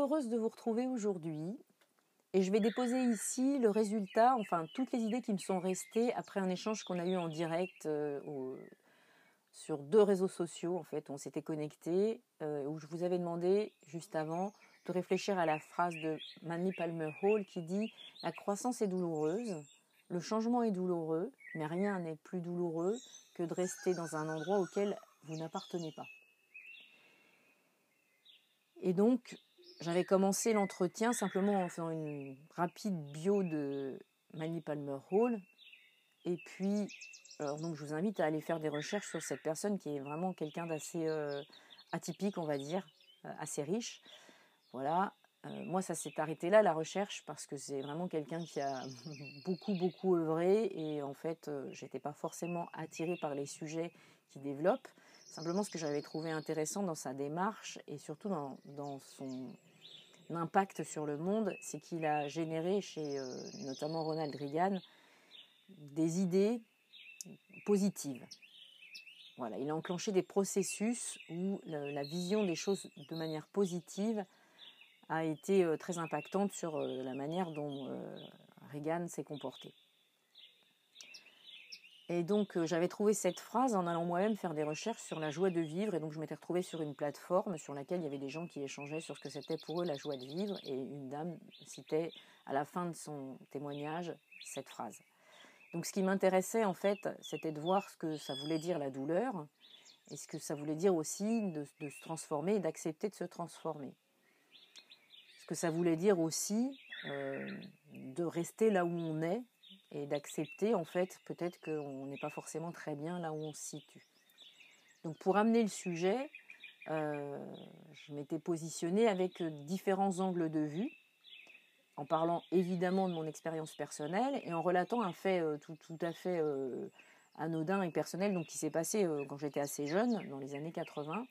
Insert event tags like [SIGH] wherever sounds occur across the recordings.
Heureuse de vous retrouver aujourd'hui et je vais déposer ici le résultat, enfin toutes les idées qui me sont restées après un échange qu'on a eu en direct euh, sur deux réseaux sociaux en fait, on s'était connectés, euh, où je vous avais demandé juste avant de réfléchir à la phrase de Manny Palmer Hall qui dit La croissance est douloureuse, le changement est douloureux, mais rien n'est plus douloureux que de rester dans un endroit auquel vous n'appartenez pas. Et donc, j'avais commencé l'entretien simplement en faisant une rapide bio de Manny Palmer Hall. Et puis, alors donc je vous invite à aller faire des recherches sur cette personne qui est vraiment quelqu'un d'assez euh, atypique, on va dire, euh, assez riche. Voilà. Euh, moi, ça s'est arrêté là, la recherche, parce que c'est vraiment quelqu'un qui a [LAUGHS] beaucoup, beaucoup œuvré. Et en fait, j'étais pas forcément attirée par les sujets qu'il développe. Simplement, ce que j'avais trouvé intéressant dans sa démarche et surtout dans, dans son impact sur le monde, c'est qu'il a généré chez notamment Ronald Reagan des idées positive. Voilà, il a enclenché des processus où la, vision des choses de manière positive a été euh, très impactante sur euh, la manière dont euh, Reagan s'est comporté. Et donc j'avais trouvé cette phrase en allant moi-même faire des recherches sur la joie de vivre. Et donc je m'étais retrouvée sur une plateforme sur laquelle il y avait des gens qui échangeaient sur ce que c'était pour eux la joie de vivre. Et une dame citait à la fin de son témoignage cette phrase. Donc ce qui m'intéressait en fait, c'était de voir ce que ça voulait dire la douleur et ce que ça voulait dire aussi de, se transformer et d'accepter de se transformer. Ce que ça voulait dire aussi euh, de rester là où on est et d'accepter en fait peut-être qu'on n'est pas forcément très bien là où on se situe. Donc pour amener le sujet, euh, je m'étais positionnée avec différents angles de vue en parlant évidemment de mon expérience personnelle et en relatant un fait euh, tout, à fait euh, anodin et personnel donc, qui s'est passé euh, quand j'étais assez jeune, dans les années 80,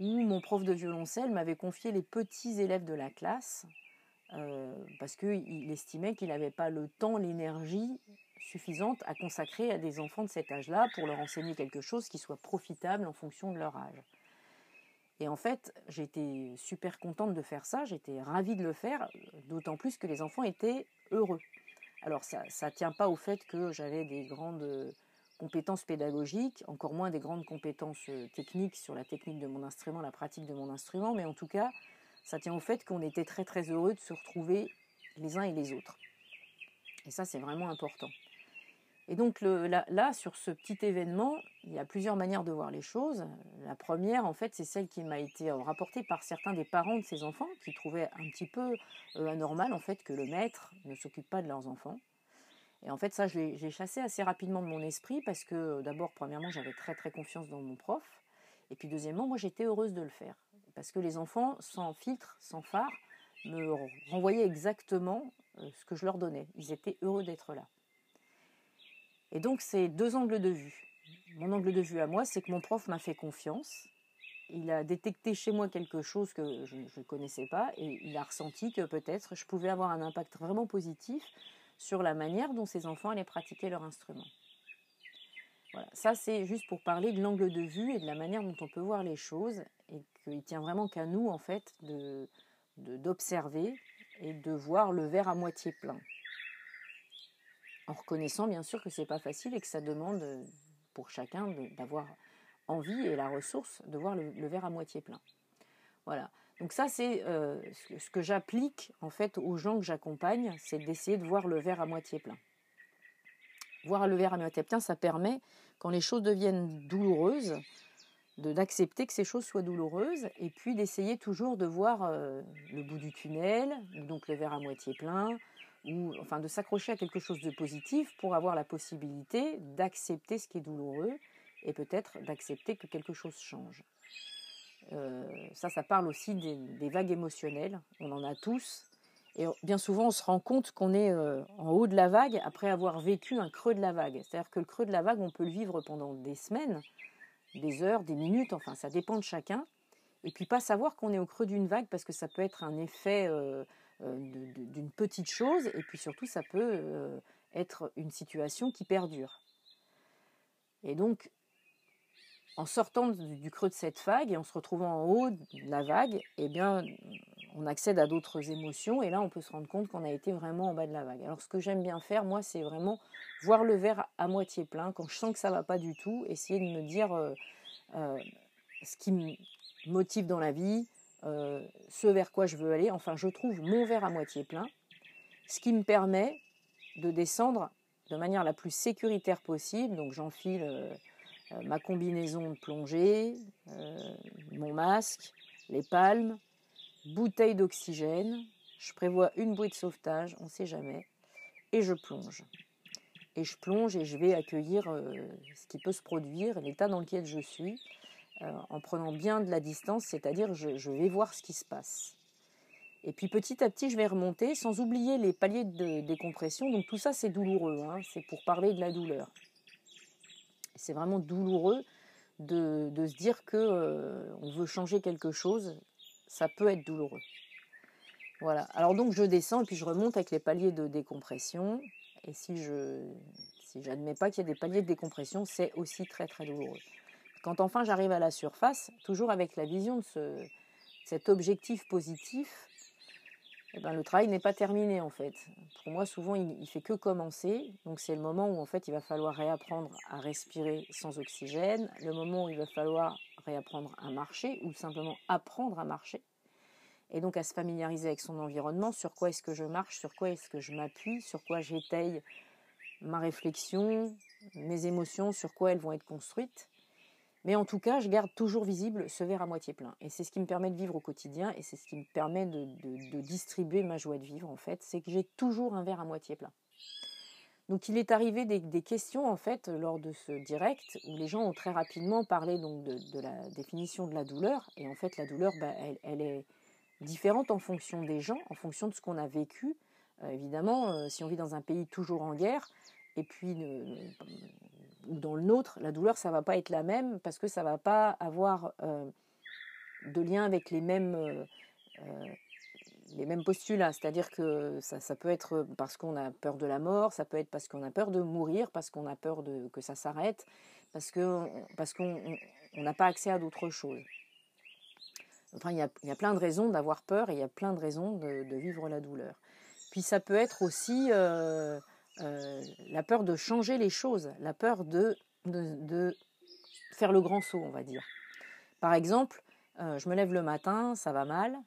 où mon prof de violoncelle m'avait confié les petits élèves de la classe parce qu'il estimait qu'il n'avait pas le temps, l'énergie suffisante à consacrer à des enfants de cet âge-là pour leur enseigner quelque chose qui soit profitable en fonction de leur âge. Et en fait, j'étais super contente de faire ça, j'étais ravie de le faire, d'autant plus que les enfants étaient heureux. Alors ça ne tient pas au fait que j'avais des grandes compétences pédagogiques, encore moins des grandes compétences techniques sur la technique de mon instrument, la pratique de mon instrument, mais en tout cas, ça tient au fait qu'on était très très heureux de se retrouver les uns et les autres. Et ça, c'est vraiment important. Et donc là, sur ce petit événement, il y a plusieurs manières de voir les choses. La première, en fait, c'est celle qui m'a été euh, rapportée par certains des parents de ces enfants qui trouvaient un petit peu euh, anormal, en fait, que le maître ne s'occupe pas de leurs enfants. Et en fait, ça, je l'ai chassé assez rapidement de mon esprit parce que euh, d'abord, premièrement, j'avais très très confiance dans mon prof. Et puis deuxièmement, moi, j'étais heureuse de le faire. Parce que les enfants, sans filtre, sans phare, me renvoyaient exactement ce que je leur donnais. Ils étaient heureux d'être là. Et donc, c'est deux angles de vue. Mon angle de vue à moi, c'est que mon prof m'a fait confiance. Il a détecté chez moi quelque chose que je ne connaissais pas et il a ressenti que peut-être je pouvais avoir un impact vraiment positif sur la manière dont ces enfants allaient pratiquer leur instrument. Voilà, ça c'est juste pour parler de l'angle de vue et de la manière dont on peut voir les choses et qu'il tient vraiment qu'à nous en fait de d'observer et de voir le verre à moitié plein en reconnaissant bien sûr que c'est pas facile et que ça demande euh, pour chacun d'avoir envie et la ressource de voir le, verre à moitié plein. Voilà. Donc ça c'est euh, ce que j'applique en fait aux gens que j'accompagne, c'est d'essayer de voir le verre à moitié plein. Voir le verre à moitié plein, ça permet quand les choses deviennent douloureuses, d'accepter que ces choses soient douloureuses et puis d'essayer toujours de voir euh, le bout du tunnel, donc le verre à moitié plein, ou enfin de s'accrocher à quelque chose de positif pour avoir la possibilité d'accepter ce qui est douloureux et peut-être d'accepter que quelque chose change. Euh, ça, ça parle aussi des, vagues émotionnelles. On en a tous. Et bien souvent, on se rend compte qu'on est euh, en haut de la vague après avoir vécu un creux de la vague. C'est-à-dire que le creux de la vague, on peut le vivre pendant des semaines, des heures, des minutes, enfin, ça dépend de chacun. Et puis pas savoir qu'on est au creux d'une vague parce que ça peut être un effet euh, euh, d'une petite chose, et puis surtout ça peut être une situation qui perdure. Et donc, en sortant du creux de cette vague et en se retrouvant en haut de la vague, eh bien, on accède à d'autres émotions et là, on peut se rendre compte qu'on a été vraiment en bas de la vague. Alors, ce que j'aime bien faire, moi, c'est vraiment voir le verre à moitié plein. Quand je sens que ça va pas du tout, essayer de me dire euh, euh, ce qui me motive dans la vie, euh, ce vers quoi je veux aller. Enfin, je trouve mon verre à moitié plein, ce qui me permet de descendre de manière la plus sécuritaire possible. Donc, j'enfile ma combinaison de plongée, mon masque, les palmes, bouteille d'oxygène, je prévois une bouée de sauvetage, on ne sait jamais, et je plonge. Et je plonge et je vais accueillir euh, ce qui peut se produire, l'état dans lequel je suis, euh, en prenant bien de la distance, c'est-à-dire je, vais voir ce qui se passe. Et puis petit à petit, je vais remonter, sans oublier les paliers de décompression. Donc tout ça, c'est douloureux, hein, c'est pour parler de la douleur. C'est vraiment douloureux de, de, se dire que euh, on veut changer quelque chose ça peut être douloureux. Voilà. Alors donc je descends et puis je remonte avec les paliers de décompression. Et si je si j'admets pas qu'il y a des paliers de décompression, c'est aussi très très douloureux. Quand enfin j'arrive à la surface, toujours avec la vision de ce, cet objectif positif, eh ben, le travail n'est pas terminé en fait. Pour moi, souvent, il, il fait que commencer. Donc c'est le moment où en fait il va falloir réapprendre à respirer sans oxygène, le moment où il va falloir réapprendre à marcher ou simplement apprendre à marcher. Et donc à se familiariser avec son environnement, sur quoi est-ce que je marche, sur quoi est-ce que je m'appuie, sur quoi j'étaye ma réflexion, mes émotions, sur quoi elles vont être construites. Mais en tout cas, je garde toujours visible ce verre à moitié plein. Et c'est ce qui me permet de vivre au quotidien et c'est ce qui me permet de, distribuer ma joie de vivre, en fait. C'est que j'ai toujours un verre à moitié plein. Donc il est arrivé des, questions, en fait, lors de ce direct, où les gens ont très rapidement parlé de, la définition de la douleur. Et en fait, la douleur, bah, elle, est différente en fonction des gens, en fonction de ce qu'on a vécu. Euh, évidemment, euh, si on vit dans un pays toujours en guerre, et puis dans le nôtre, la douleur, ça va pas être la même parce que ça va pas avoir euh, de lien avec les mêmes, les mêmes postulats. C'est-à-dire que ça, peut être parce qu'on a peur de la mort, ça peut être parce qu'on a peur de mourir, parce qu'on a peur de, que ça s'arrête, parce qu'on parce qu'on n'a pas accès à d'autres choses. Enfin, il y a, y a, plein de raisons d'avoir peur et il y a plein de raisons de, vivre la douleur. Puis ça peut être aussi la peur de changer les choses, la peur de, de, faire le grand saut, on va dire. Par exemple, je me lève le matin, ça va mal,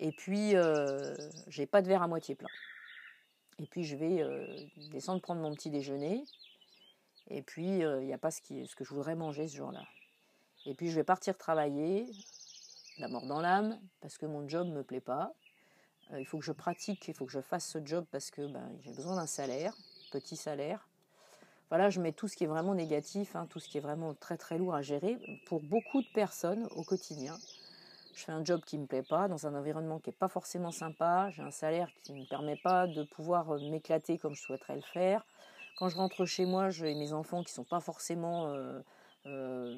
et puis euh, j'ai pas de verre à moitié plein. Et puis je vais euh, descendre prendre mon petit déjeuner, et puis il euh, n'y a pas ce, que je voudrais manger ce jour-là. Et puis je vais partir travailler, la mort dans l'âme, parce que mon job me plaît pas. Euh, il faut que je pratique, il faut que je fasse ce job parce que ben, j'ai besoin d'un salaire, petit salaire. Voilà, je mets tout ce qui est vraiment négatif, hein, tout ce qui est vraiment très très lourd à gérer pour beaucoup de personnes au quotidien. Je fais un job qui me plaît pas, dans un environnement qui est pas forcément sympa. J'ai un salaire qui ne me permet pas de pouvoir euh, m'éclater comme je souhaiterais le faire. Quand je rentre chez moi, j'ai mes enfants qui sont pas forcément euh, euh,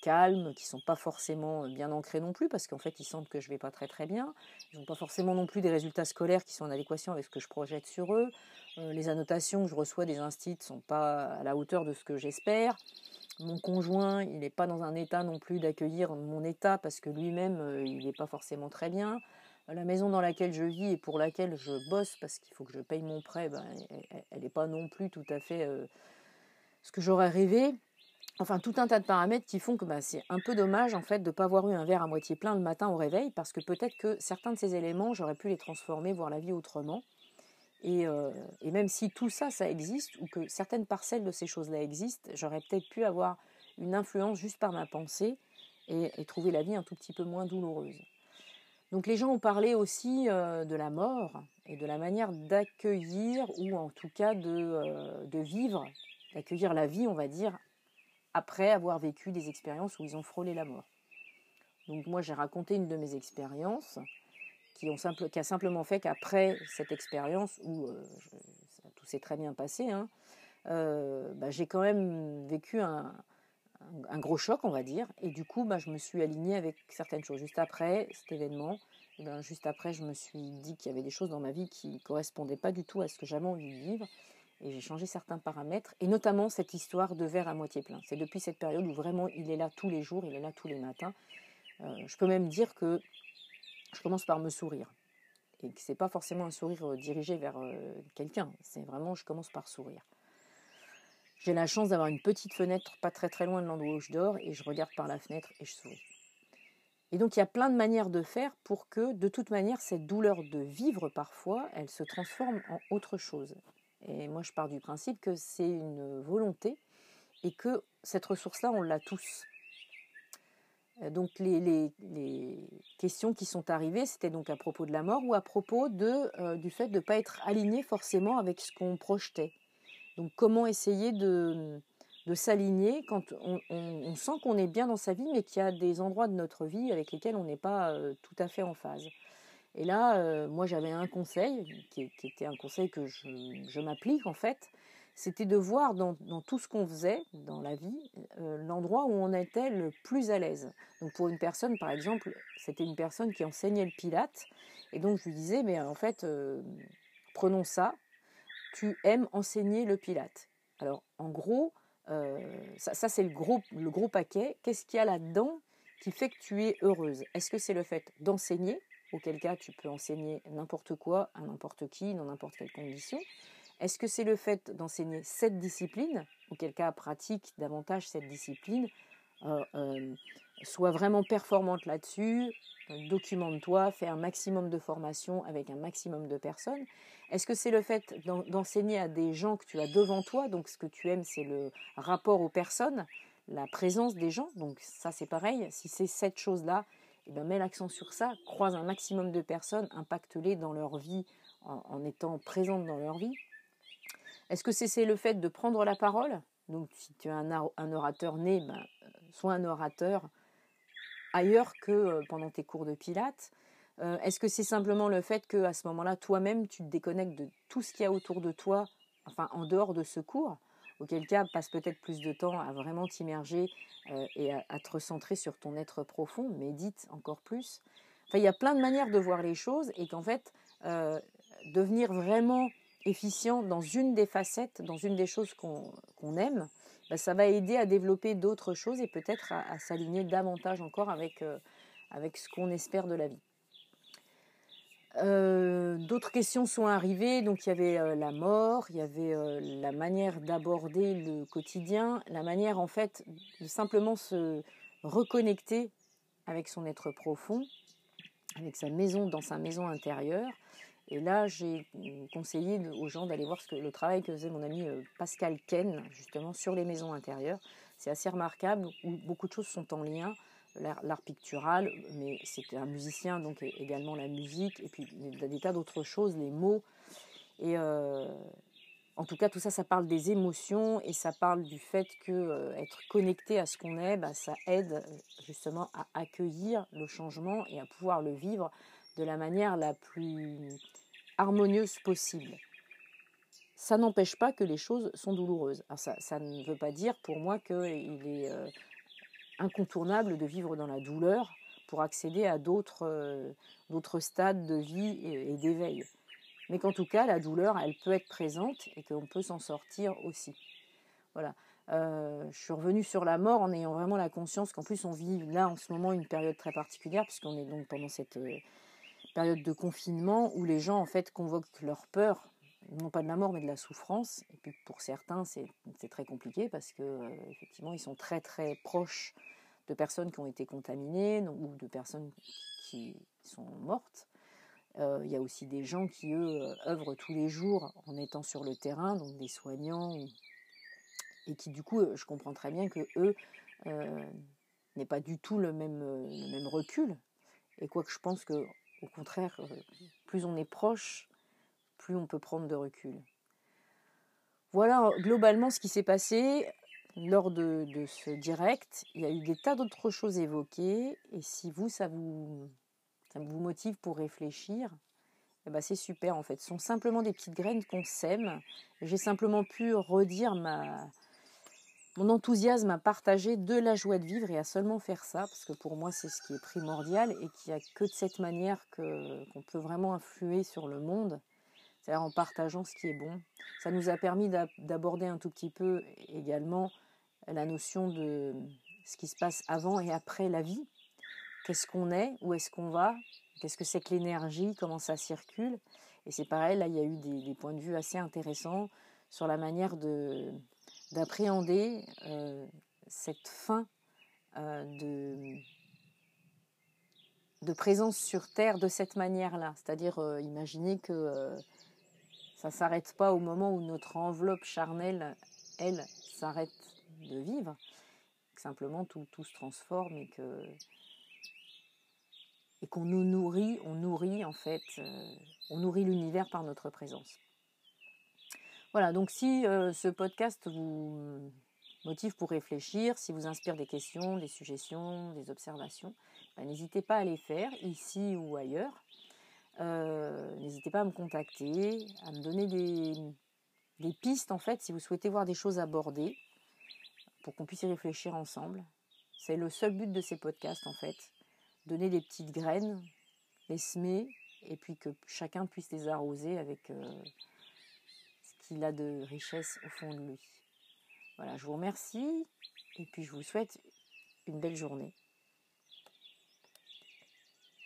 calmes, qui sont pas forcément bien ancrés non plus, parce qu'en fait ils sentent que je vais pas très très bien. Ils n'ont pas forcément non plus des résultats scolaires qui sont en adéquation avec ce que je projette sur eux. Les annotations que je reçois des instits sont pas à la hauteur de ce que j'espère. Mon conjoint, il n'est pas dans un état non plus d'accueillir mon état parce que lui-même, euh, il n'est pas forcément très bien. La maison dans laquelle je vis et pour laquelle je bosse parce qu'il faut que je paye mon prêt, ben, elle n'est pas non plus tout à fait euh, ce que j'aurais rêvé. Enfin, tout un tas de paramètres qui font que bah, c'est un peu dommage en fait de ne pas avoir eu un verre à moitié plein le matin au réveil, parce que peut-être que certains de ces éléments, j'aurais pu les transformer, voir la vie autrement. Et, euh, et, même si tout ça, ça existe, ou que certaines parcelles de ces choses-là existent, j'aurais peut-être pu avoir une influence juste par ma pensée et, trouver la vie un tout petit peu moins douloureuse. Donc les gens ont parlé aussi euh, de la mort et de la manière d'accueillir, ou en tout cas euh, de vivre, d'accueillir la vie, on va dire, après avoir vécu des expériences où ils ont frôlé la mort. Donc moi j'ai raconté une de mes expériences qui, a simplement fait qu'après cette expérience où euh, tout s'est très bien passé, hein, euh, bah, j'ai quand même vécu un, gros choc on va dire et du coup bah, je me suis alignée avec certaines choses. Juste après cet événement, et ben, juste après je me suis dit qu'il y avait des choses dans ma vie qui ne correspondaient pas du tout à ce que j'avais envie de vivre et j'ai changé certains paramètres, et notamment cette histoire de verre à moitié plein. C'est depuis cette période où vraiment il est là tous les jours, il est là tous les matins. Euh, je peux même dire que je commence par me sourire. Et que ce n'est pas forcément un sourire euh, dirigé vers euh, quelqu'un, c'est vraiment je commence par sourire. J'ai la chance d'avoir une petite fenêtre pas très très loin de l'endroit où je dors, et je regarde par la fenêtre et je souris. Et donc il y a plein de manières de faire pour que, de toute manière, cette douleur de vivre parfois, elle se transforme en autre chose. Et moi, je pars du principe que c'est une volonté et que cette ressource-là, on l'a tous. Donc les, questions qui sont arrivées, c'était donc à propos de la mort ou à propos de, du fait de ne pas être aligné forcément avec ce qu'on projetait? Donc comment essayer de, de s'aligner quand on, sent qu'on est bien dans sa vie, mais qu'il y a des endroits de notre vie avec lesquels on n'est pas tout à fait en phase? Et là, moi, j'avais un conseil, qui, était un conseil que je, m'applique en fait, c'était de voir dans, tout ce qu'on faisait dans la vie euh, l'endroit où on était le plus à l'aise. Donc pour une personne, par exemple, c'était une personne qui enseignait le pilate, et donc je lui disais, mais en fait, euh, prenons ça, tu aimes enseigner le pilate. Alors en gros, ça, ça c'est le gros, le gros paquet. Qu'est-ce qu'il y a là-dedans qui fait que tu es heureuse? Est-ce que c'est le fait d'enseigner auquel cas tu peux enseigner n'importe quoi à n'importe qui, dans n'importe quelle condition? Est-ce que c'est le fait d'enseigner cette discipline, auquel cas pratique davantage cette discipline, euh, euh, soit vraiment performante là-dessus, euh, documente-toi, fais un maximum de formation avec un maximum de personnes. Est-ce que c'est le fait d'enseigner à des gens que tu as devant toi, donc ce que tu aimes c'est le rapport aux personnes, la présence des gens, donc ça c'est pareil, si c'est cette chose-là, eh ben, mets l'accent sur ça, croise un maximum de personnes, impacte-les dans leur vie en, étant présente dans leur vie. Est-ce que c'est le fait de prendre la parole? Donc, si tu es un, orateur né, ben, euh, sois un orateur ailleurs que euh, pendant tes cours de pilates. Euh, est-ce que c'est simplement le fait que à ce moment-là, toi-même, tu te déconnectes de tout ce qu'il y a autour de toi, enfin en dehors de ce cours auquel cas passe peut-être plus de temps à vraiment t'immerger et à, te recentrer sur ton être profond, médite encore plus. Enfin, il y a plein de manières de voir les choses et qu'en fait, devenir vraiment efficient dans une des facettes, dans une des choses qu'on aime, bah, ça va aider à développer d'autres choses et peut-être à, s'aligner davantage encore avec, euh, avec ce qu'on espère de la vie. Euh, d'autres questions sont arrivées, donc il y avait euh, la mort, il y avait la manière d'aborder le quotidien, la manière en fait de simplement se reconnecter avec son être profond, avec sa maison, dans sa maison intérieure. Et là, j'ai conseillé aux gens d'aller voir le travail que faisait mon ami Pascal Ken, justement, sur les maisons intérieures. C'est assez remarquable, où beaucoup de choses sont en lien l'art pictural, mais c'était un musicien, donc également la musique, et puis des tas d'autres choses, les mots. Et euh, en tout cas, tout ça, ça parle des émotions et ça parle du fait que euh, être connecté à ce qu'on est, bah, ça aide justement à accueillir le changement et à pouvoir le vivre de la manière la plus harmonieuse possible. Ça n'empêche pas que les choses sont douloureuses. ça, ne veut pas dire pour moi qu'il est euh, incontournable de vivre dans la douleur pour accéder à d'autres euh, stades de vie et, d'éveil. Mais qu'en tout cas, la douleur, elle peut être présente et qu'on peut s'en sortir aussi. Voilà. Euh, je suis revenue sur la mort en ayant vraiment la conscience qu'en plus on vit là en ce moment une période très particulière puisqu'on est donc pendant cette période de confinement où les gens en fait convoquent leur peur, non pas de la mort mais de la souffrance. Et puis pour certains c'est très compliqué parce que effectivement ils sont très très proches de personnes qui ont été contaminées ou de personnes qui sont mortes. Euh, il y a aussi des gens qui, eux, euh, œuvrent tous les jours en étant sur le terrain, donc des soignants, et qui, du coup, euh, je comprends très bien que eux n'aient pas du tout le même, le même recul. Et quoi que je pense que, au contraire, plus on est proche, plus on peut prendre de recul. Voilà globalement ce qui s'est passé lors de, ce direct, il y a eu des tas d'autres choses évoquées. Et si vous, ça vous, ça vous motive pour réfléchir, eh ben c'est super en fait. Ce sont simplement des petites graines qu'on sème. J'ai simplement pu redire ma, mon enthousiasme à partager de la joie de vivre et à seulement faire ça, parce que pour moi c'est ce qui est primordial et qu'il n'y a que de cette manière qu'on peut vraiment influer sur le monde. C'est-à-dire en partageant ce qui est bon. Ça nous a permis d'aborder un tout petit peu également la notion de ce qui se passe avant et après la vie. Qu'est-ce qu'on est? Où est-ce qu'on va? Qu'est-ce que c'est que l'énergie? Comment ça circule? Et c'est pareil, là, il y a eu des, points de vue assez intéressants sur la manière d'appréhender euh, cette fin euh, de, présence sur Terre de cette manière-là. C'est-à-dire, euh, imaginer que ça ne s'arrête pas au moment où notre enveloppe charnelle, elle, s'arrête de vivre. simplement, tout, se transforme et que et qu'on nous nourrit, on nourrit en fait, on nourrit l'univers par notre présence. Voilà, donc si ce podcast vous motive pour réfléchir, si vous inspire des questions, des suggestions, des observations, ben, n'hésitez pas à les faire ici ou ailleurs. N'hésitez pas à me contacter, à me donner des, pistes en fait si vous souhaitez voir des choses abordées pour qu'on puisse y réfléchir ensemble. C'est le seul but de ces podcasts en fait donner des petites graines, les semer, et puis que chacun puisse les arroser avec qu'il a de richesse au fond de lui. Voilà, je vous remercie, et puis je vous souhaite une belle journée.